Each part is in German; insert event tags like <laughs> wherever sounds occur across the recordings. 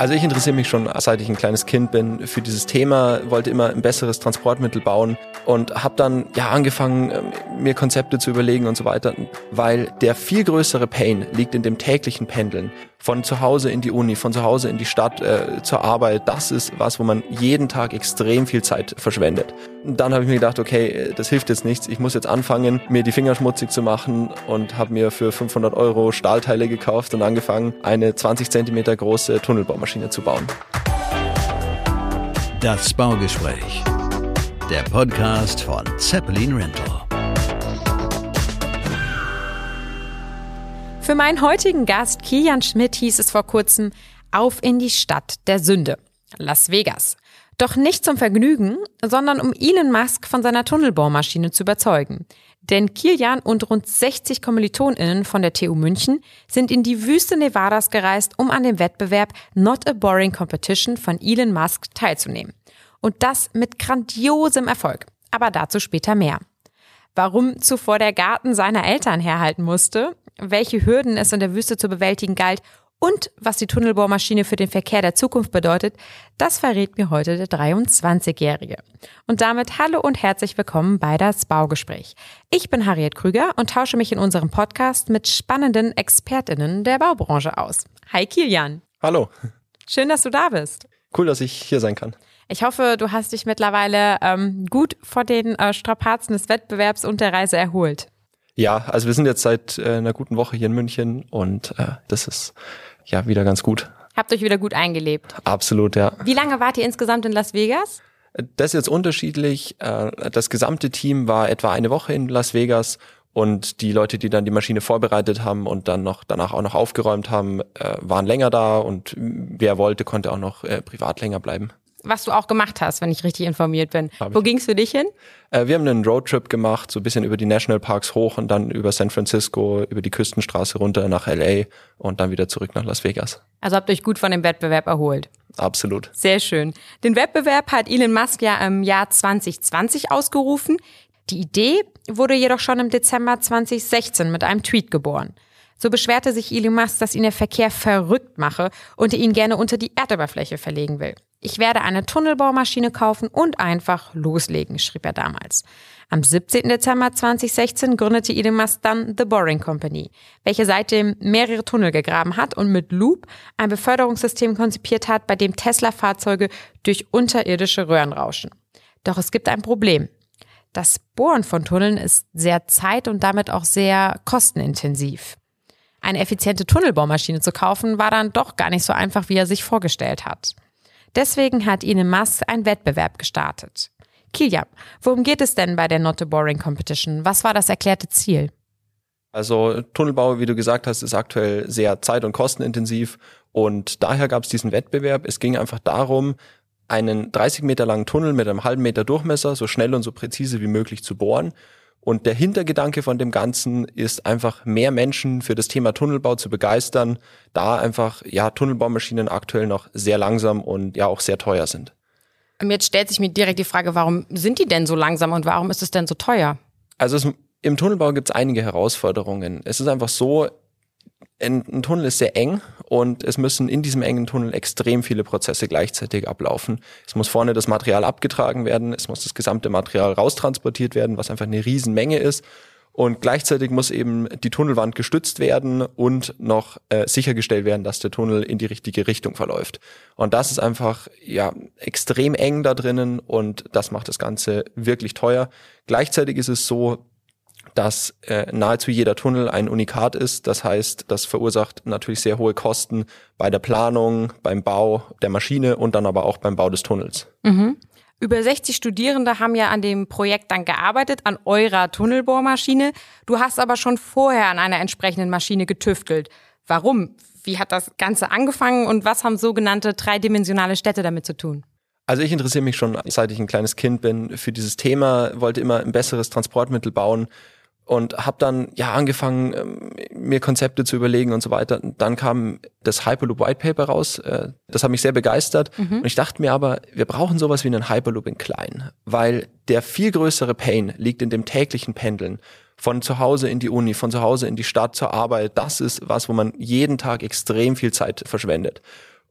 Also ich interessiere mich schon, seit ich ein kleines Kind bin, für dieses Thema, wollte immer ein besseres Transportmittel bauen und habe dann ja angefangen, ähm, mir Konzepte zu überlegen und so weiter, weil der viel größere Pain liegt in dem täglichen Pendeln von zu Hause in die Uni, von zu Hause in die Stadt, äh, zur Arbeit. Das ist was, wo man jeden Tag extrem viel Zeit verschwendet. Und dann habe ich mir gedacht, okay, äh, das hilft jetzt nichts. Ich muss jetzt anfangen, mir die Finger schmutzig zu machen und habe mir für 500 Euro Stahlteile gekauft und angefangen, eine 20 Zentimeter große Tunnelbaumaschine zu bauen. Das Baugespräch. Der Podcast von Zeppelin Rental. Für meinen heutigen Gast Kilian Schmidt hieß es vor kurzem auf in die Stadt der Sünde, Las Vegas. Doch nicht zum Vergnügen, sondern um Elon Musk von seiner Tunnelbohrmaschine zu überzeugen. Denn Kilian und rund 60 KommilitonInnen von der TU München sind in die Wüste Nevadas gereist, um an dem Wettbewerb Not a Boring Competition von Elon Musk teilzunehmen. Und das mit grandiosem Erfolg. Aber dazu später mehr. Warum zuvor der Garten seiner Eltern herhalten musste, welche Hürden es in der Wüste zu bewältigen galt und was die Tunnelbohrmaschine für den Verkehr der Zukunft bedeutet, das verrät mir heute der 23-Jährige. Und damit hallo und herzlich willkommen bei das Baugespräch. Ich bin Harriet Krüger und tausche mich in unserem Podcast mit spannenden ExpertInnen der Baubranche aus. Hi Kilian. Hallo. Schön, dass du da bist. Cool, dass ich hier sein kann. Ich hoffe, du hast dich mittlerweile ähm, gut vor den äh, Strapazen des Wettbewerbs und der Reise erholt. Ja, also wir sind jetzt seit äh, einer guten Woche hier in München und äh, das ist ja wieder ganz gut. Habt euch wieder gut eingelebt. Absolut, ja. Wie lange wart ihr insgesamt in Las Vegas? Das ist jetzt unterschiedlich. Äh, das gesamte Team war etwa eine Woche in Las Vegas und die Leute, die dann die Maschine vorbereitet haben und dann noch danach auch noch aufgeräumt haben, äh, waren länger da und wer wollte, konnte auch noch äh, privat länger bleiben was du auch gemacht hast, wenn ich richtig informiert bin. Hab Wo ging's für dich hin? Äh, wir haben einen Roadtrip gemacht, so ein bisschen über die Nationalparks hoch und dann über San Francisco, über die Küstenstraße runter nach LA und dann wieder zurück nach Las Vegas. Also habt ihr euch gut von dem Wettbewerb erholt. Absolut. Sehr schön. Den Wettbewerb hat Elon Musk ja im Jahr 2020 ausgerufen. Die Idee wurde jedoch schon im Dezember 2016 mit einem Tweet geboren. So beschwerte sich Elon Musk, dass ihn der Verkehr verrückt mache und er ihn gerne unter die Erdoberfläche verlegen will. Ich werde eine Tunnelbaumaschine kaufen und einfach loslegen, schrieb er damals. Am 17. Dezember 2016 gründete Elon Musk dann The Boring Company, welche seitdem mehrere Tunnel gegraben hat und mit Loop ein Beförderungssystem konzipiert hat, bei dem Tesla-Fahrzeuge durch unterirdische Röhren rauschen. Doch es gibt ein Problem. Das Bohren von Tunneln ist sehr zeit- und damit auch sehr kostenintensiv. Eine effiziente Tunnelbaumaschine zu kaufen war dann doch gar nicht so einfach, wie er sich vorgestellt hat. Deswegen hat Elon Musk einen Wettbewerb gestartet. Kilian, worum geht es denn bei der Not a Boring Competition? Was war das erklärte Ziel? Also Tunnelbau, wie du gesagt hast, ist aktuell sehr zeit- und kostenintensiv und daher gab es diesen Wettbewerb. Es ging einfach darum, einen 30 Meter langen Tunnel mit einem halben Meter Durchmesser so schnell und so präzise wie möglich zu bohren und der Hintergedanke von dem Ganzen ist einfach mehr Menschen für das Thema Tunnelbau zu begeistern, da einfach ja Tunnelbaumaschinen aktuell noch sehr langsam und ja auch sehr teuer sind. Jetzt stellt sich mir direkt die Frage, warum sind die denn so langsam und warum ist es denn so teuer? Also es, im Tunnelbau gibt es einige Herausforderungen. Es ist einfach so, ein, ein, Tunnel ist sehr eng und es müssen in diesem engen Tunnel extrem viele Prozesse gleichzeitig ablaufen. Es muss vorne das Material abgetragen werden, es muss das gesamte Material raustransportiert werden, was einfach eine Riesenmenge ist. Und gleichzeitig muss eben die Tunnelwand gestützt werden und noch äh, sichergestellt werden, dass der Tunnel in die richtige Richtung verläuft. Und das ist einfach ja extrem eng da drinnen und das macht das Ganze wirklich teuer. Gleichzeitig ist es so, dass äh, nahezu jeder Tunnel ein Unikat ist. Das heißt, das verursacht natürlich sehr hohe Kosten bei der Planung, beim Bau der Maschine und dann aber auch beim Bau des Tunnels. Mhm. Über 60 Studierende haben ja an dem Projekt dann gearbeitet, an eurer Tunnelbohrmaschine. Du hast aber schon vorher an einer entsprechenden Maschine getüftelt. Warum? Wie hat das Ganze angefangen und was haben sogenannte dreidimensionale Städte damit zu tun? Also ich interessiere mich schon, seit ich ein kleines Kind bin, für dieses Thema, wollte immer ein besseres Transportmittel bauen und habe dann ja angefangen ähm, mir Konzepte zu überlegen und so weiter. Dann kam das Hyperloop White Paper raus. Äh, das hat mich sehr begeistert mhm. und ich dachte mir aber, wir brauchen sowas wie einen Hyperloop in klein, weil der viel größere Pain liegt in dem täglichen Pendeln von zu Hause in die Uni, von zu Hause in die Stadt zur Arbeit. Das ist was, wo man jeden Tag extrem viel Zeit verschwendet.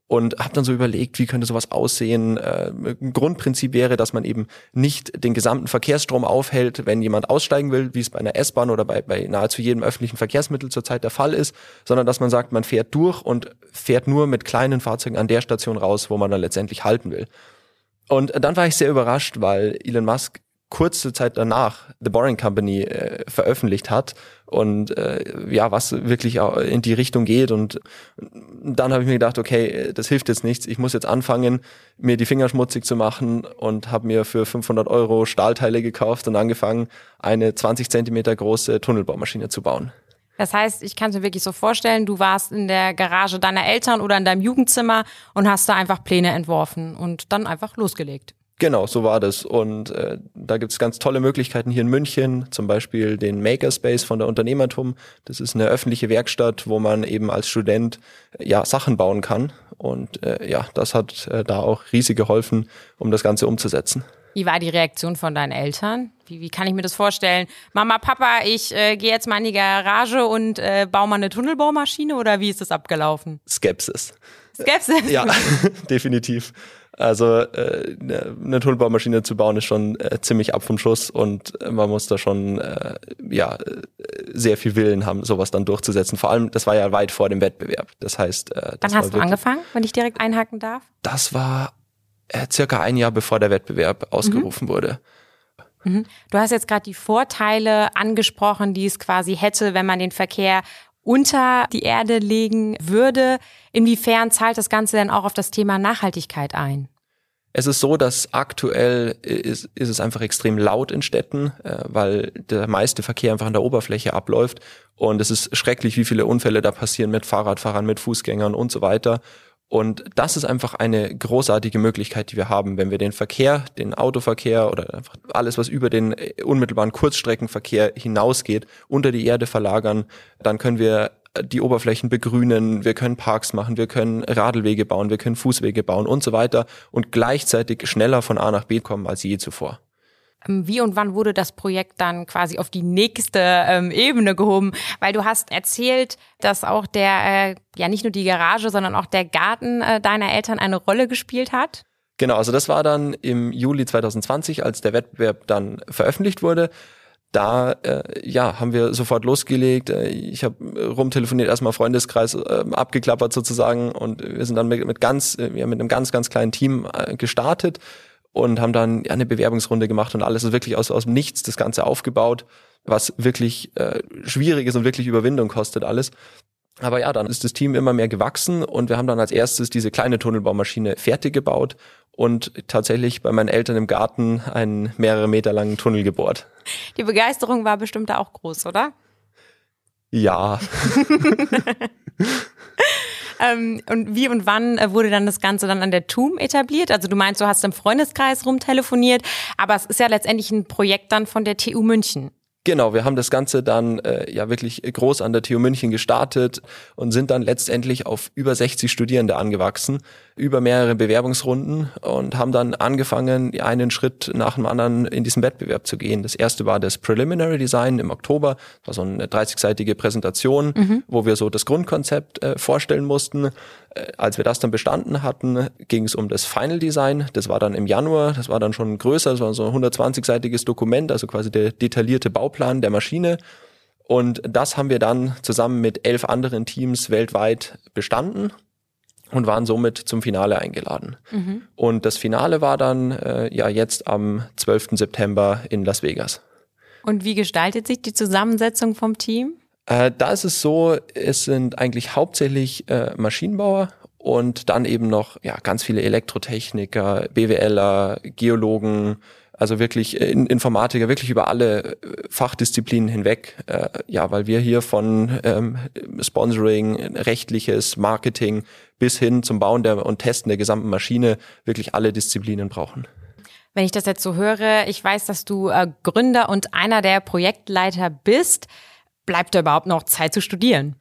Und habe dann so überlegt, wie könnte sowas aussehen. Äh, Grundprinzip wäre, dass man eben nicht den gesamten Verkehrsstrom aufhält, wenn jemand aussteigen will, wie es bei einer S-Bahn oder bei, bei nahezu jedem öffentlichen Verkehrsmittel zurzeit der Fall ist, sondern dass man sagt, man fährt durch und fährt nur mit kleinen Fahrzeugen an der Station raus, wo man dann letztendlich halten will. Und dann war ich sehr überrascht, weil Elon Musk kurze Zeit danach The Boring Company äh, veröffentlicht hat und äh, ja, was wirklich in die Richtung geht und dann habe ich mir gedacht, okay, das hilft jetzt nichts, ich muss jetzt anfangen, mir die Finger schmutzig zu machen und habe mir für 500 Euro Stahlteile gekauft und angefangen, eine 20 Zentimeter große Tunnelbaumaschine zu bauen. Das heißt, ich kann es mir wirklich so vorstellen, du warst in der Garage deiner Eltern oder in deinem Jugendzimmer und hast da einfach Pläne entworfen und dann einfach losgelegt. Genau, so war das. Und äh, da gibt's ganz tolle Möglichkeiten hier in München, zum Beispiel den Makerspace von der Unternehmertum. Das ist eine öffentliche Werkstatt, wo man eben als Student äh, ja Sachen bauen kann. Und äh, ja, das hat äh, da auch riesig geholfen, um das Ganze umzusetzen. Wie war die Reaktion von deinen Eltern? Wie, wie kann ich mir das vorstellen? Mama, Papa, ich äh, gehe jetzt mal in die Garage und äh, baue mal eine Tunnelbaumaschine oder wie ist das abgelaufen? Skepsis. Skepsis? Ja, <laughs> definitiv. Also äh, eine Tunnelbaumaschine zu bauen ist schon äh, ziemlich ab vom Schuss und man muss da schon äh, ja sehr viel Willen haben, sowas dann durchzusetzen. Vor allem, das war ja weit vor dem Wettbewerb. Das heißt, äh, das Wann hast du angefangen, wenn ich direkt einhaken darf? Das war äh, circa ein Jahr bevor der Wettbewerb ausgerufen mhm. wurde. Mhm. Du hast jetzt gerade die Vorteile angesprochen, die es quasi hätte, wenn man den Verkehr unter die Erde legen würde. Inwiefern zahlt das Ganze denn auch auf das Thema Nachhaltigkeit ein? Es ist so, dass aktuell ist, ist es einfach extrem laut in Städten, äh, weil der meiste Verkehr einfach an der Oberfläche abläuft. Und es ist schrecklich, wie viele Unfälle da passieren mit Fahrradfahrern, mit Fußgängern und so weiter. Und das ist einfach eine großartige Möglichkeit, die wir haben, wenn wir den Verkehr, den Autoverkehr oder einfach alles, was über den unmittelbaren Kurzstreckenverkehr hinausgeht, unter die Erde verlagern, dann können wir die Oberflächen begrünen, wir können Parks machen, wir können Radlwege bauen, wir können Fußwege bauen und so weiter und gleichzeitig schneller von A nach B kommen als je zuvor. Ähm, wie und wann wurde das Projekt dann quasi auf die nächste ähm, Ebene gehoben? Weil du hast erzählt, dass auch der, äh, ja nicht nur die Garage, sondern auch der Garten äh, deiner Eltern eine Rolle gespielt hat. Genau, also das war dann im Juli 2020, als der Wettbewerb dann veröffentlicht wurde. Da äh, ja haben wir sofort losgelegt. Äh, ich habe rumtelefoniert, erstmal Freundeskreis äh, abgeklappert sozusagen und wir sind dann mit, mit ganz, äh, mit einem ganz ganz kleinen Team äh, gestartet und haben dann ja, eine Bewerbungsrunde gemacht und alles ist wirklich aus, aus dem Nichts das Ganze aufgebaut, was wirklich äh, schwierig ist und wirklich Überwindung kostet alles. Aber ja, dann ist das Team immer mehr gewachsen und wir haben dann als erstes diese kleine Tunnelbaumaschine fertig gebaut und tatsächlich bei meinen Eltern im Garten einen mehrere Meter langen Tunnel gebohrt. Die Begeisterung war bestimmt da auch groß, oder? Ja. <laughs> <laughs> Ähm, und wie und wann äh, wurde dann das Ganze dann an der TUM etabliert? Also du meinst, du hast im Freundeskreis rumtelefoniert, aber es ist ja letztendlich ein Projekt dann von der TU München. Genau, wir haben das Ganze dann äh, ja wirklich groß an der TU München gestartet und sind dann letztendlich auf über 60 Studierende angewachsen, über mehrere Bewerbungsrunden und haben dann angefangen, einen Schritt nach dem anderen in diesen Wettbewerb zu gehen. Das erste war das Preliminary Design im Oktober, das war so eine 30-seitige Präsentation, mhm. wo wir so das Grundkonzept äh, vorstellen mussten. Äh, als wir das dann bestanden hatten, ging es um das Final Design. Das war dann im Januar, das war dann schon größer, das war so ein 120-seitiges Dokument, also quasi der detaillierte Bauplan der Maschine. Und das haben wir dann zusammen mit elf anderen Teams weltweit bestanden und waren somit zum Finale eingeladen. Mhm. Und das Finale war dann äh, ja jetzt am 12. September in Las Vegas. Und wie gestaltet sich die Zusammensetzung vom Team? Äh, da ist es so, es sind eigentlich hauptsächlich äh, Maschinenbauer und dann eben noch ja ganz viele Elektrotechniker, BWLer, Geologen, also wirklich in Informatiker, wirklich über alle äh, Fachdisziplinen hinweg. Äh, ja, weil wir hier von ähm, Sponsoring, rechtliches, Marketing bis hin zum Bauen der und Testen der gesamten Maschine wirklich alle Disziplinen brauchen. Wenn ich das jetzt so höre, ich weiß, dass du äh, Gründer und einer der Projektleiter bist bleibt da überhaupt noch Zeit zu studieren?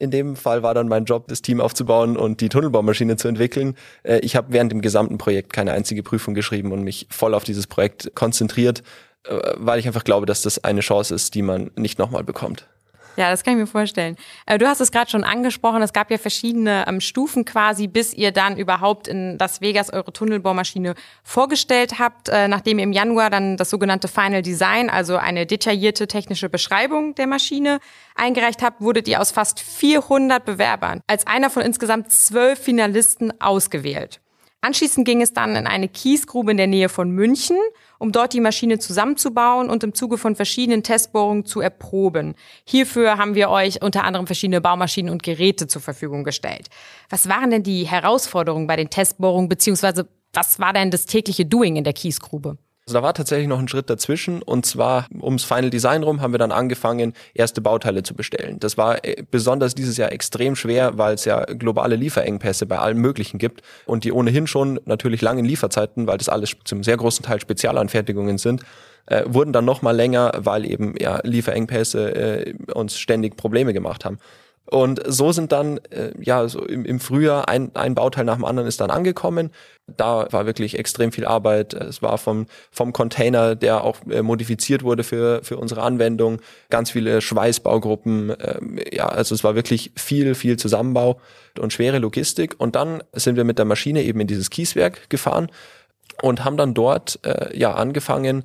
In dem Fall war dann mein Job, das Team aufzubauen und die Tunnelbaumaschine zu entwickeln. Äh, ich habe während dem gesamten Projekt keine einzige Prüfung geschrieben und mich voll auf dieses Projekt konzentriert, äh, weil ich einfach glaube, dass das eine Chance ist, die man nicht nochmal bekommt. Ja, das kann ich mir vorstellen. Äh, du hast es gerade schon angesprochen, es gab ja verschiedene ähm, Stufen quasi, bis ihr dann überhaupt in Las Vegas eure Tunnelbohrmaschine vorgestellt habt, äh, nachdem ihr im Januar dann das sogenannte Final Design, also eine detaillierte technische Beschreibung der Maschine eingereicht habt, wurdet ihr aus fast 400 Bewerbern als einer von insgesamt zwölf Finalisten ausgewählt. Anschließend ging es dann in eine Kiesgrube in der Nähe von München, um dort die Maschine zusammenzubauen und im Zuge von verschiedenen Testbohrungen zu erproben. Hierfür haben wir euch unter anderem verschiedene Baumaschinen und Geräte zur Verfügung gestellt. Was waren denn die Herausforderungen bei den Testbohrungen, beziehungsweise was war denn das tägliche Doing in der Kiesgrube? Also da war tatsächlich noch ein Schritt dazwischen und zwar ums Final Design rum haben wir dann angefangen, erste Bauteile zu bestellen. Das war äh, besonders dieses Jahr extrem schwer, weil es ja globale Lieferengpässe bei allem Möglichen gibt und die ohnehin schon natürlich langen Lieferzeiten, weil das alles zum sehr großen Teil Spezialanfertigungen sind, äh, wurden dann noch mal länger, weil eben ja Lieferengpässe äh, uns ständig Probleme gemacht haben. Und so sind dann, äh, ja, so im, im Frühjahr ein, ein Bauteil nach dem anderen ist dann angekommen. Da war wirklich extrem viel Arbeit. Es war vom, vom Container, der auch äh, modifiziert wurde für, für unsere Anwendung, ganz viele Schweißbaugruppen. Äh, ja, also es war wirklich viel, viel Zusammenbau und schwere Logistik. Und dann sind wir mit der Maschine eben in dieses Kieswerk gefahren und haben dann dort äh, ja angefangen,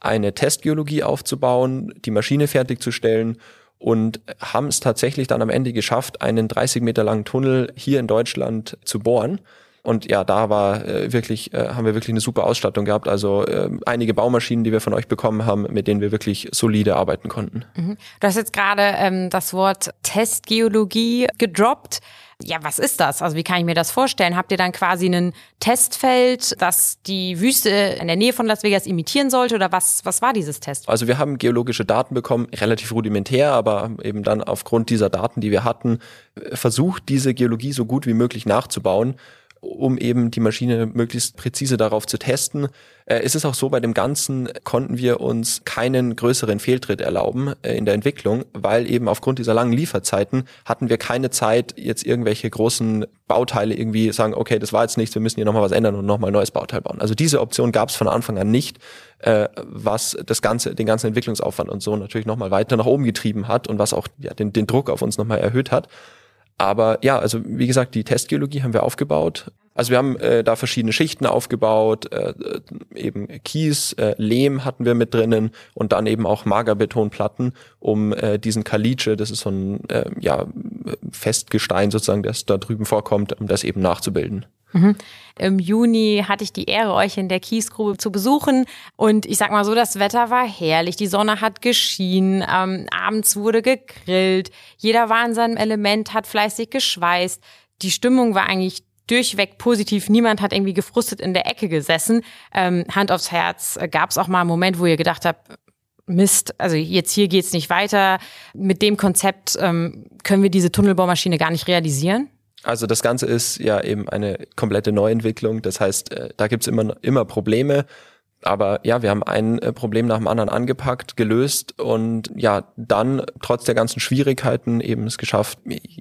eine Testgeologie aufzubauen, die Maschine fertigzustellen und haben es tatsächlich dann am Ende geschafft, einen 30 Meter langen Tunnel hier in Deutschland zu bohren. Und ja, da war äh, wirklich, äh, haben wir wirklich eine super Ausstattung gehabt. Also äh, einige Baumaschinen, die wir von euch bekommen haben, mit denen wir wirklich solide arbeiten konnten. Mhm. Du hast jetzt gerade ähm, das Wort Testgeologie gedroppt. Ja, was ist das? Also wie kann ich mir das vorstellen? Habt ihr dann quasi ein Testfeld, das die Wüste in der Nähe von Las Vegas imitieren sollte oder was, was war dieses Test? Also wir haben geologische Daten bekommen, relativ rudimentär, aber eben dann aufgrund dieser Daten, die wir hatten, versucht, diese Geologie so gut wie möglich nachzubauen um eben die Maschine möglichst präzise darauf zu testen. Äh, ist auch so, bei dem Ganzen konnten wir uns keinen größeren Fehltritt erlauben äh, in der Entwicklung, weil eben aufgrund dieser langen Lieferzeiten hatten wir keine Zeit, jetzt irgendwelche großen Bauteile irgendwie sagen, okay, das war jetzt nichts, wir müssen hier nochmal was ändern und nochmal ein neues Bauteil bauen. Also diese Option gab es von Anfang an nicht, äh, was das ganze, den ganzen Entwicklungsaufwand und so natürlich nochmal weiter nach oben getrieben hat und was auch ja, den, den Druck auf uns nochmal erhöht hat. Aber ja, also wie gesagt, die Testgeologie haben wir aufgebaut. Also wir haben äh, da verschiedene Schichten aufgebaut, äh, eben Kies, äh, Lehm hatten wir mit drinnen und dann eben auch Magerbetonplatten, um äh, diesen Kaliche, das ist so ein äh, ja, Festgestein sozusagen, das da drüben vorkommt, um das eben nachzubilden. Mhm. Im Juni hatte ich die Ehre, euch in der Kiesgrube zu besuchen. Und ich sag mal so, das Wetter war herrlich. Die Sonne hat geschienen. Ähm, abends wurde gegrillt. Jeder war in seinem Element, hat fleißig geschweißt. Die Stimmung war eigentlich durchweg positiv. Niemand hat irgendwie gefrustet in der Ecke gesessen. Ähm, Hand aufs Herz. Äh, Gab es auch mal einen Moment, wo ihr gedacht habt, Mist, also jetzt hier geht's nicht weiter. Mit dem Konzept ähm, können wir diese Tunnelbaumaschine gar nicht realisieren? Also das Ganze ist ja eben eine komplette Neuentwicklung. Das heißt, äh, da gibt's immer, immer Probleme. Aber ja, wir haben ein äh, Problem nach dem anderen angepackt, gelöst und ja, dann trotz der ganzen Schwierigkeiten eben es geschafft,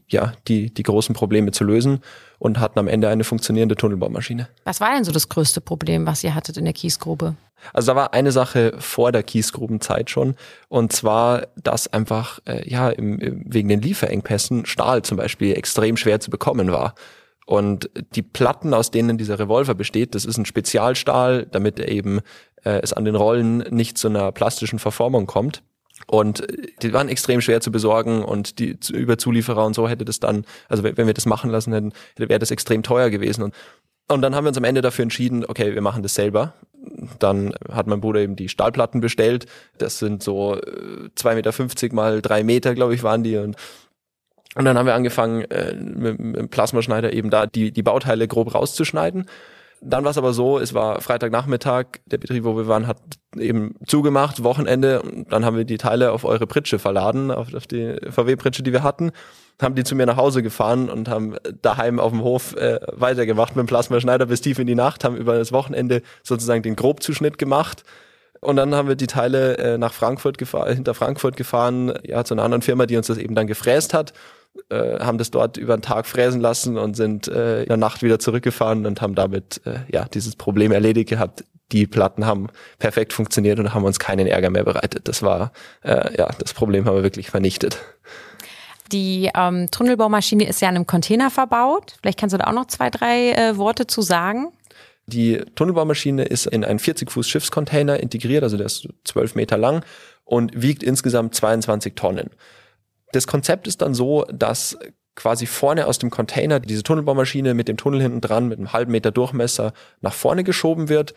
ja, die, die großen Probleme zu lösen und hatten am Ende eine funktionierende Tunnelbaumaschine. Was war denn so das größte Problem, was ihr hattet in der Kiesgrube? Also da war eine Sache vor der Kiesgrubenzeit schon und zwar, dass einfach äh, ja im, wegen den Lieferengpässen Stahl zum Beispiel extrem schwer zu bekommen war. Und die Platten, aus denen dieser Revolver besteht, das ist ein Spezialstahl, damit eben äh, es an den Rollen nicht zu einer plastischen Verformung kommt. Und die waren extrem schwer zu besorgen und die über Zulieferer und so hätte das dann, also wenn wir das machen lassen hätten, wäre das extrem teuer gewesen. Und, und dann haben wir uns am Ende dafür entschieden, okay, wir machen das selber. Dann hat mein Bruder eben die Stahlplatten bestellt. Das sind so 2,50 Meter mal drei Meter, glaube ich, waren die. Und und dann haben wir angefangen, äh, mit, mit dem Plasmaschneider eben da die, die Bauteile grob rauszuschneiden. Dann war es aber so, es war Freitagnachmittag, der Betrieb, wo wir waren, hat eben zugemacht, Wochenende, und dann haben wir die Teile auf eure Pritsche verladen, auf, auf die VW-Pritsche, die wir hatten, haben die zu mir nach Hause gefahren und haben daheim auf dem Hof äh, weitergemacht mit dem Plasmaschneider bis tief in die Nacht, haben über das Wochenende sozusagen den Grobzuschnitt gemacht. Und dann haben wir die Teile äh, nach Frankfurt gefahren, hinter Frankfurt gefahren, ja, zu einer anderen Firma, die uns das eben dann gefräst hat äh, haben das dort über den Tag fräsen lassen und sind äh, in der Nacht wieder zurückgefahren und haben damit äh, ja dieses Problem erledigt gehabt. Die Platten haben perfekt funktioniert und haben uns keinen Ärger mehr bereitet. Das war äh, ja das Problem haben wir wirklich vernichtet. Die ähm, Tunnelbaumaschine ist ja in einem Container verbaut. Vielleicht kannst du da auch noch zwei, drei äh, Worte zu sagen. Die Tunnelbaumaschine ist in einen 40 Fuß Schiffscontainer integriert, also der ist 12 Meter lang und wiegt insgesamt 22 Tonnen. Das Konzept ist dann so, dass quasi vorne aus dem Container diese Tunnelbaumaschine mit dem Tunnel hinten dran mit einem halben Meter Durchmesser nach vorne geschoben wird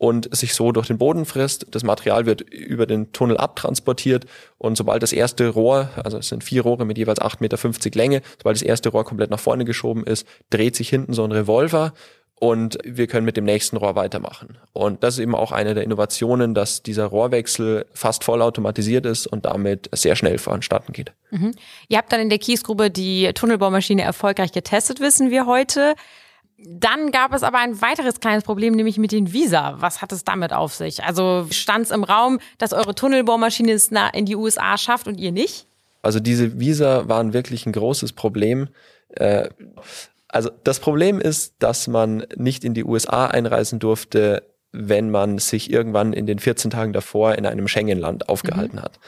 und sich so durch den Boden frisst. Das Material wird über den Tunnel abtransportiert und sobald das erste Rohr, also es sind vier Rohre mit jeweils 8,50 Meter Länge, sobald das erste Rohr komplett nach vorne geschoben ist, dreht sich hinten so ein Revolver und wir können mit dem nächsten Rohr weitermachen. Und das ist eben auch eine der Innovationen, dass dieser Rohrwechsel fast vollautomatisiert ist und damit sehr schnell voranstatten geht. Mhm. Ihr habt dann in der Kiesgrube die Tunnelbaumaschine erfolgreich getestet, wissen wir heute. Dann gab es aber ein weiteres kleines Problem, nämlich mit den Visa. Was hat es damit auf sich? Also stand es im Raum, dass eure Tunnelbohrmaschine es in die USA schafft und ihr nicht? Also diese Visa waren wirklich ein großes Problem. Äh, also das Problem ist, dass man nicht in die USA einreisen durfte, wenn man sich irgendwann in den 14 Tagen davor in einem Schengen-Land aufgehalten mhm. hat.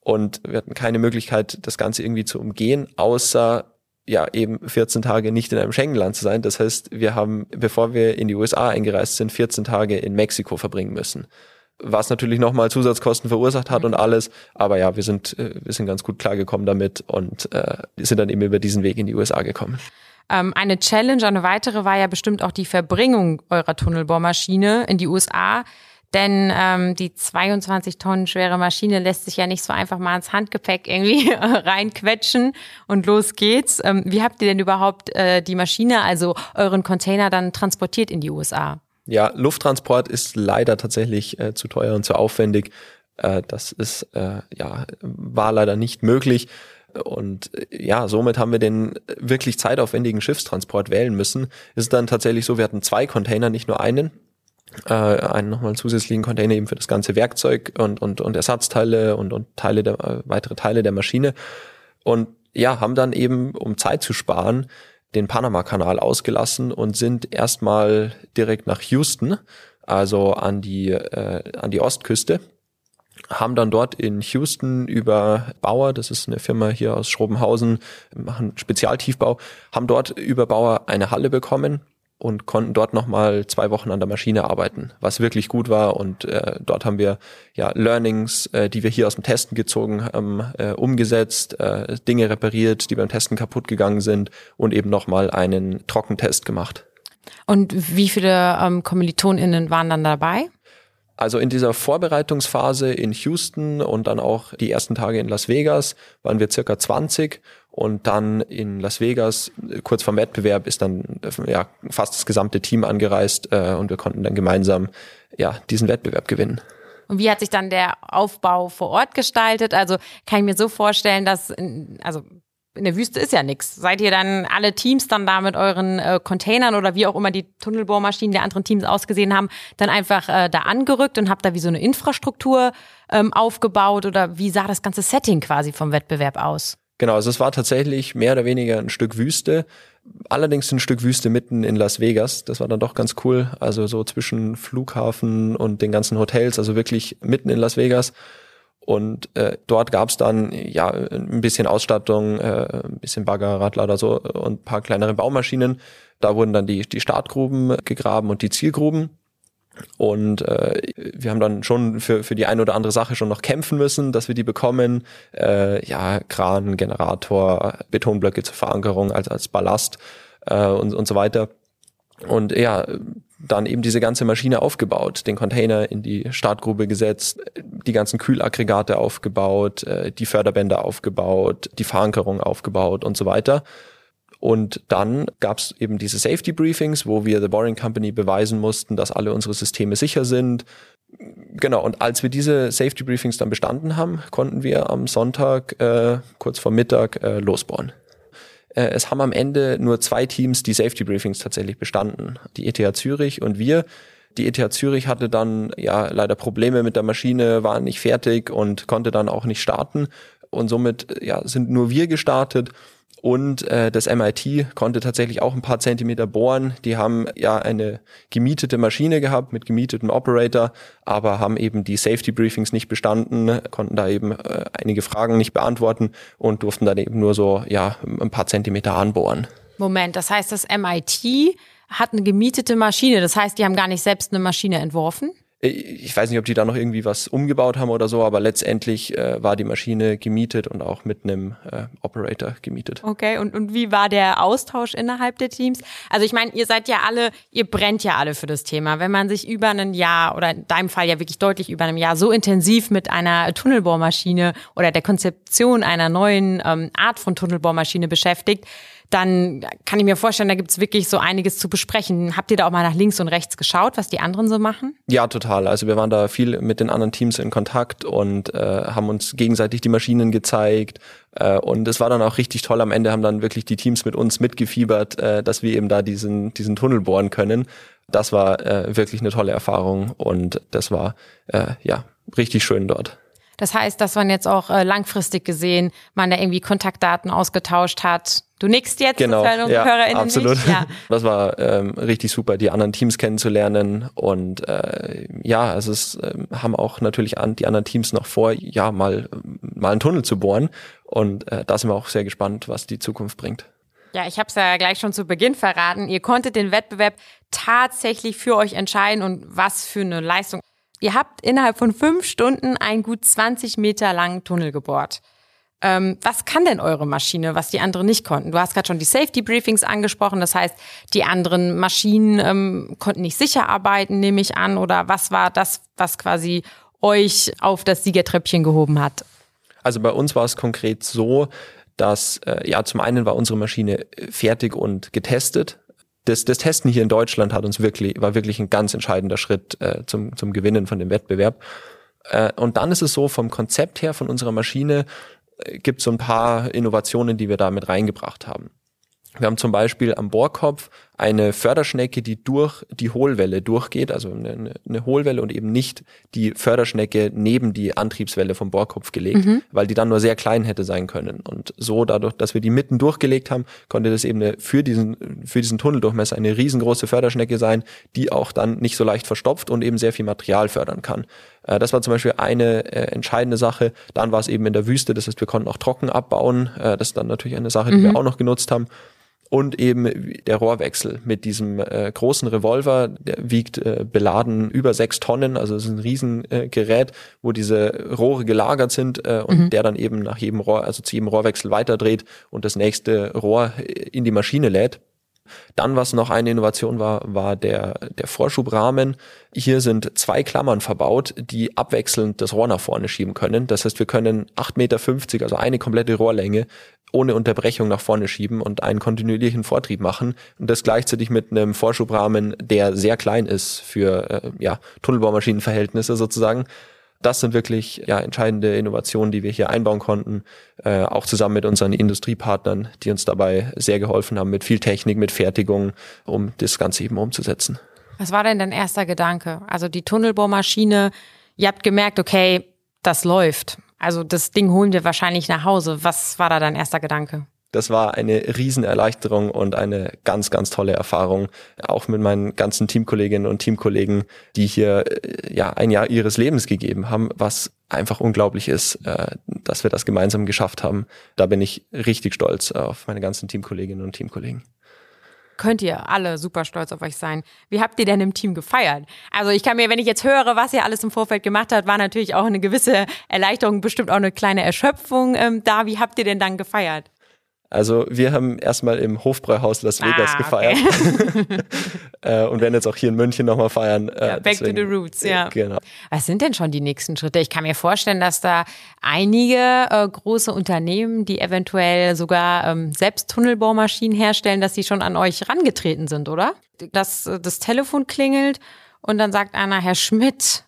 Und wir hatten keine Möglichkeit, das Ganze irgendwie zu umgehen, außer ja eben 14 Tage nicht in einem Schengen-Land zu sein. Das heißt, wir haben, bevor wir in die USA eingereist sind, 14 Tage in Mexiko verbringen müssen. Was natürlich nochmal Zusatzkosten verursacht hat und alles. Aber ja, wir sind, äh, wir sind ganz gut klargekommen damit und äh, sind dann eben über diesen Weg in die USA gekommen. Ähm, eine Challenge, eine weitere war ja bestimmt auch die Verbringung eurer Tunnelbohrmaschine in die USA. Denn ähm, die 22 Tonnen schwere Maschine lässt sich ja nicht so einfach mal ins Handgepäck irgendwie <laughs> reinquetschen und los geht's. Ähm, wie habt ihr denn überhaupt äh, die Maschine, also euren Container dann transportiert in die USA? Ja, Lufttransport ist leider tatsächlich äh, zu teuer und zu aufwendig. Äh, das ist äh, ja war leider nicht möglich. Und äh, ja, somit haben wir den wirklich zeitaufwendigen Schiffstransport wählen müssen. Ist dann tatsächlich so, wir hatten zwei Container, nicht nur einen äh, einen nochmal zusätzlichen Container eben für das ganze Werkzeug und, und, und Ersatzteile und, und Teile der, äh, weitere Teile der Maschine. Und ja, haben dann eben, um Zeit zu sparen, den Panama-Kanal ausgelassen und sind erstmal direkt nach Houston, also an die, äh, an die Ostküste, haben dann dort in Houston über Bauer, das ist eine Firma hier aus Schrobenhausen, machen Spezialtiefbau, haben dort über Bauer eine Halle bekommen, und konnten dort nochmal zwei Wochen an der Maschine arbeiten, was wirklich gut war. Und äh, dort haben wir ja Learnings, äh, die wir hier aus dem Testen gezogen haben, äh, umgesetzt, äh, Dinge repariert, die beim Testen kaputt gegangen sind und eben nochmal einen Trockentest gemacht. Und wie viele ähm, KommilitonInnen waren dann dabei? Also in dieser Vorbereitungsphase in Houston und dann auch die ersten Tage in Las Vegas waren wir circa 20 und dann in Las Vegas, kurz vorm Wettbewerb, ist dann ja, fast das gesamte Team angereist äh, und wir konnten dann gemeinsam ja, diesen Wettbewerb gewinnen. Und wie hat sich dann der Aufbau vor Ort gestaltet? Also kann ich mir so vorstellen, dass, also in der Wüste ist ja nichts. Seid ihr dann alle Teams dann da mit euren äh, Containern oder wie auch immer die Tunnelbohrmaschinen der anderen Teams ausgesehen haben, dann einfach äh, da angerückt und habt da wie so eine Infrastruktur ähm, aufgebaut oder wie sah das ganze Setting quasi vom Wettbewerb aus? Genau, also es war tatsächlich mehr oder weniger ein Stück Wüste. Allerdings ein Stück Wüste mitten in Las Vegas. Das war dann doch ganz cool. Also so zwischen Flughafen und den ganzen Hotels, also wirklich mitten in Las Vegas. Und äh, dort gab's dann ja ein bisschen Ausstattung, äh, ein bisschen Bagger, Radlader so und paar kleinere Baumaschinen. Da wurden dann die, die Startgruben gegraben und die Zielgruben. Und äh, wir haben dann schon für, für die eine oder andere Sache schon noch kämpfen müssen, dass wir die bekommen. Äh, ja, Kran, Generator, Betonblöcke zur Verankerung als, als Ballast äh, und, und so weiter. Und ja, dann eben diese ganze Maschine aufgebaut, den Container in die Startgrube gesetzt, die ganzen Kühlaggregate aufgebaut, äh, die Förderbänder aufgebaut, die Verankerung aufgebaut und so weiter. Und dann gab es eben diese Safety Briefings, wo wir The Boring Company beweisen mussten, dass alle unsere Systeme sicher sind. Genau, und als wir diese Safety Briefings dann bestanden haben, konnten wir am Sonntag äh, kurz vor Mittag äh, losbauen. Äh, es haben am Ende nur zwei Teams die Safety Briefings tatsächlich bestanden. Die ETH Zürich und wir. Die ETH Zürich hatte dann ja leider Probleme mit der Maschine, war nicht fertig und konnte dann auch nicht starten. Und somit ja, sind nur wir gestartet Und äh, das MIT konnte tatsächlich auch ein paar Zentimeter bohren. Die haben ja eine gemietete Maschine gehabt mit gemietetem Operator, aber haben eben die Safety Briefings nicht bestanden, konnten da eben äh, einige Fragen nicht beantworten und durften dann eben nur so ja ein paar Zentimeter anbohren. Moment, das heißt, das MIT hat eine gemietete Maschine. Das heißt, die haben gar nicht selbst eine Maschine entworfen? Ich weiß nicht, ob die da noch irgendwie was umgebaut haben oder so, aber letztendlich äh, war die Maschine gemietet und auch mit einem äh, Operator gemietet. Okay, und, und wie war der Austausch innerhalb der Teams? Also ich meine, ihr seid ja alle, ihr brennt ja alle für das Thema. Wenn man sich über ein Jahr oder in deinem Fall ja wirklich deutlich über einem Jahr so intensiv mit einer Tunnelbohrmaschine oder der Konzeption einer neuen ähm, Art von Tunnelbohrmaschine beschäftigt, dann kann ich mir vorstellen, da gibt's wirklich so einiges zu besprechen. Habt ihr da auch mal nach links und rechts geschaut, was die anderen so machen? Ja, total. Also wir waren da viel mit den anderen Teams in Kontakt und äh, haben uns gegenseitig die Maschinen gezeigt. Äh, und es war dann auch richtig toll. Am Ende haben dann wirklich die Teams mit uns mitgefiebert, äh, dass wir eben da diesen, diesen Tunnel bohren können. Das war äh, wirklich eine tolle Erfahrung und das war äh, ja richtig schön dort. Das heißt, dass man jetzt auch äh, langfristig gesehen man da irgendwie Kontaktdaten ausgetauscht hat. Du nickst jetzt, genau, das ja, HörerInnen absolut. Nicht. Ja. <laughs> Das war ähm, richtig super, die anderen Teams kennenzulernen und äh, ja, also es äh, haben auch natürlich an, die anderen Teams noch vor, ja mal mal einen Tunnel zu bohren und äh, da sind wir auch sehr gespannt, was die Zukunft bringt. Ja, ich habe es ja gleich schon zu Beginn verraten. Ihr konntet den Wettbewerb tatsächlich für euch entscheiden und was für eine Leistung Ihr habt innerhalb von fünf Stunden einen gut 20 Meter langen Tunnel gebohrt. Ähm, was kann denn eure Maschine, was die anderen nicht konnten? Du hast gerade schon die Safety Briefings angesprochen, das heißt, die anderen Maschinen ähm, konnten nicht sicher arbeiten, nehme ich an, oder was war das, was quasi euch auf das Siegertreppchen gehoben hat? Also bei uns war es konkret so, dass äh, ja zum einen war unsere Maschine fertig und getestet das, das Testen hier in Deutschland hat uns wirklich, war wirklich ein ganz entscheidender Schritt äh, zum, zum Gewinnen von dem Wettbewerb. Äh, und dann ist es so, vom Konzept her von unserer Maschine äh, gibt es so ein paar Innovationen, die wir da mit reingebracht haben. Wir haben zum Beispiel am Bohrkopf eine Förderschnecke, die durch die Hohlwelle durchgeht, also eine, eine Hohlwelle und eben nicht die Förderschnecke neben die Antriebswelle vom Bohrkopf gelegt, mhm. weil die dann nur sehr klein hätte sein können. Und so dadurch, dass wir die mitten durchgelegt haben, konnte das eben eine, für diesen, für diesen Tunneldurchmesser eine riesengroße Förderschnecke sein, die auch dann nicht so leicht verstopft und eben sehr viel Material fördern kann. Äh, das war zum Beispiel eine äh, entscheidende Sache. Dann war es eben in der Wüste, das heißt, wir konnten auch trocken abbauen. Äh, das ist dann natürlich eine Sache, die mhm. wir auch noch genutzt haben und eben der Rohrwechsel mit diesem äh, großen Revolver, der wiegt äh, beladen über sechs Tonnen, also es ist ein Riesengerät, äh, wo diese Rohre gelagert sind äh, und mhm. der dann eben nach jedem Rohr, also zu jedem Rohrwechsel weiterdreht und das nächste Rohr in die Maschine lädt. Dann, was noch eine Innovation war, war der, der Vorschubrahmen. Hier sind zwei Klammern verbaut, die abwechselnd das Rohr nach vorne schieben können. Das heißt, wir können 8,50 Meter, also eine komplette Rohrlänge, ohne Unterbrechung nach vorne schieben und einen kontinuierlichen Vortrieb machen. Und das gleichzeitig mit einem Vorschubrahmen, der sehr klein ist für äh, ja, Tunnelbohrmaschinenverhältnisse sozusagen das sind wirklich ja, entscheidende Innovationen, die wir hier einbauen konnten, äh, auch zusammen mit unseren Industriepartnern, die uns dabei sehr geholfen haben, mit viel Technik, mit Fertigung, um das Ganze eben umzusetzen. Was war denn dein erster Gedanke? Also die Tunnelbohrmaschine, ihr habt gemerkt, okay, das läuft. Also das Ding holen wir wahrscheinlich nach Hause. Was war da dein erster Gedanke? Das war eine Riesenerleichterung und eine ganz, ganz tolle Erfahrung. Auch mit meinen ganzen Teamkolleginnen und Teamkollegen, die hier äh, ja ein Jahr ihres Lebens gegeben haben, was einfach unglaublich ist, äh, dass wir das gemeinsam geschafft haben. Da bin ich richtig stolz auf meine ganzen Teamkolleginnen und Teamkollegen könnt ihr alle super stolz auf euch sein. Wie habt ihr denn im Team gefeiert? Also ich kann mir, wenn ich jetzt höre, was ihr alles im Vorfeld gemacht habt, war natürlich auch eine gewisse Erleichterung, bestimmt auch eine kleine Erschöpfung ähm, da. Wie habt ihr denn dann gefeiert? Also wir haben erstmal im Hofbräuhaus Las Vegas ah, gefeiert okay. <laughs> äh, und werden jetzt auch hier in München nochmal feiern. Äh, ja, back deswegen, to the roots, ja. Äh, genau. Was sind denn schon die nächsten Schritte? Ich kann mir vorstellen, dass da einige äh, große Unternehmen, die eventuell sogar ähm, selbst Tunnelbohrmaschinen herstellen, dass sie schon an euch rangetreten sind, oder? Dass äh, das Telefon klingelt und dann sagt einer, Herr Schmidt,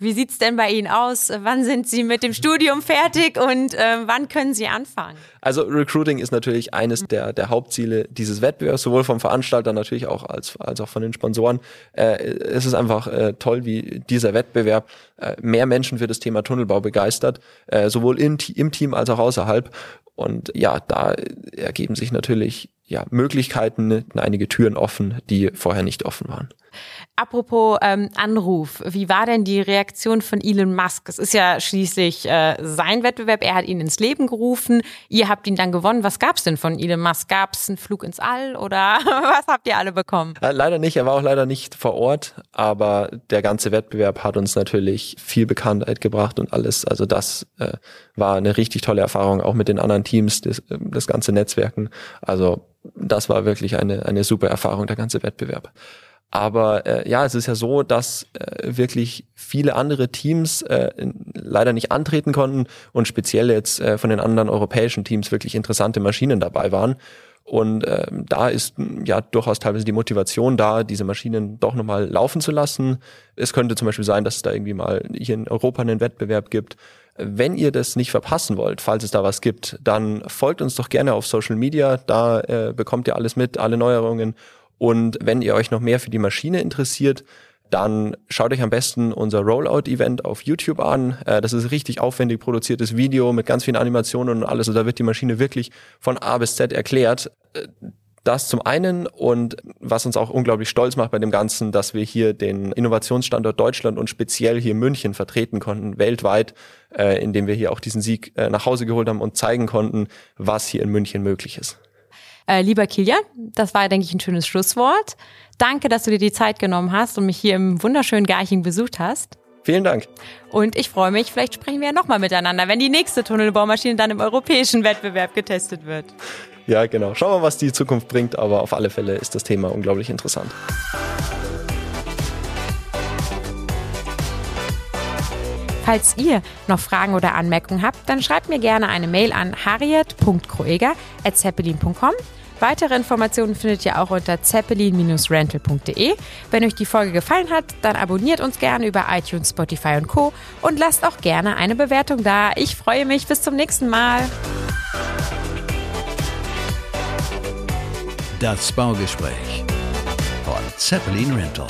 wie sieht's denn bei Ihnen aus? Wann sind Sie mit dem Studium fertig und äh, wann können Sie anfangen? Also Recruiting ist natürlich eines der, der Hauptziele dieses Wettbewerbs, sowohl vom Veranstalter natürlich auch als, als auch von den Sponsoren. Äh, es ist einfach äh, toll, wie dieser Wettbewerb äh, mehr Menschen für das Thema Tunnelbau begeistert, äh, sowohl im, im Team als auch außerhalb. Und ja, da ergeben sich natürlich ja, Möglichkeiten, einige Türen offen, die vorher nicht offen waren. Apropos ähm, Anruf, wie war denn die Reaktion von Elon Musk? Es ist ja schließlich äh, sein Wettbewerb, er hat ihn ins Leben gerufen, ihr habt ihn dann gewonnen. Was gab's denn von Elon Musk? Gab's einen Flug ins All oder <laughs> was habt ihr alle bekommen? Äh, leider nicht, er war auch leider nicht vor Ort, aber der ganze Wettbewerb hat uns natürlich viel Bekanntheit gebracht und alles. Also das äh, war eine richtig tolle Erfahrung, auch mit den anderen Teams, das, das ganze Netzwerken. Also das war wirklich eine, eine super Erfahrung, der ganze Wettbewerb. Aber äh, ja, es ist ja so, dass äh, wirklich viele andere Teams äh, leider nicht antreten konnten und speziell jetzt äh, von den anderen europäischen Teams wirklich interessante Maschinen dabei waren. Und äh, da ist ja durchaus teilweise die Motivation da, diese Maschinen doch nochmal laufen zu lassen. Es könnte zum Beispiel sein, dass es da irgendwie mal hier in Europa einen Wettbewerb gibt. Wenn ihr das nicht verpassen wollt, falls es da was gibt, dann folgt uns doch gerne auf Social Media. Da äh, bekommt ihr alles mit, alle Neuerungen und wenn ihr euch noch mehr für die Maschine interessiert, dann schaut euch am besten unser Rollout-Event auf YouTube an. Äh, das ist richtig aufwendig produziertes Video mit ganz vielen Animationen und alles. Also da wird die Maschine wirklich von A bis Z erklärt. Äh, das zum einen und was uns auch unglaublich stolz macht bei dem Ganzen, dass wir hier den Innovationsstandort Deutschland und speziell hier München vertreten konnten, weltweit, äh, indem wir hier auch diesen Sieg nach Hause geholt haben und zeigen konnten, was hier in München möglich ist. Äh, lieber Kilian, das war, denke ich, ein schönes Schlusswort. Danke, dass du dir die Zeit genommen hast und mich hier im wunderschönen Garching besucht hast. Vielen Dank. Und ich freue mich, vielleicht sprechen wir ja nochmal miteinander, wenn die nächste Tunnelbaumaschine dann im europäischen Wettbewerb getestet wird. Ja, genau. Schauen wir mal, was die Zukunft bringt, aber auf alle Fälle ist das Thema unglaublich interessant. Falls ihr noch Fragen oder Anmerkungen habt, dann schreibt mir gerne eine Mail an harriet.kroeger.zeppelin.com. Weitere Informationen findet ihr auch unter zeppelin-rental.de. Wenn euch die Folge gefallen hat, dann abonniert uns gerne über iTunes, Spotify und Co. und lasst auch gerne eine Bewertung da. Ich freue mich. Bis zum nächsten Mal. Das Baugespräch von Zeppelin Rental.